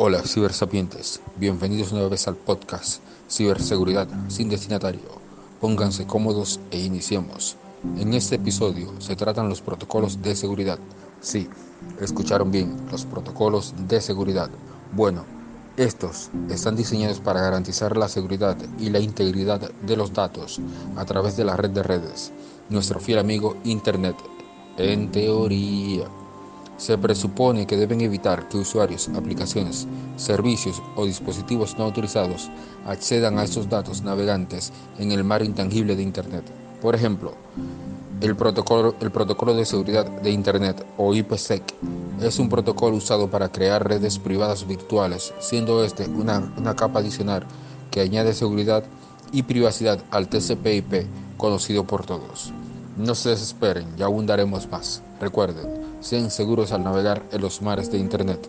Hola cibersapientes, bienvenidos una vez al podcast Ciberseguridad sin destinatario. Pónganse cómodos e iniciemos. En este episodio se tratan los protocolos de seguridad. Sí, escucharon bien, los protocolos de seguridad. Bueno, estos están diseñados para garantizar la seguridad y la integridad de los datos a través de la red de redes, nuestro fiel amigo Internet, en teoría. Se presupone que deben evitar que usuarios, aplicaciones, servicios o dispositivos no autorizados accedan a estos datos navegantes en el mar intangible de Internet. Por ejemplo, el protocolo, de seguridad de Internet o IPsec es un protocolo usado para crear redes privadas virtuales, siendo este una, una capa adicional que añade seguridad y privacidad al TCP/IP conocido por todos. No se desesperen, ya abundaremos más. Recuerden, sean seguros al navegar en los mares de Internet.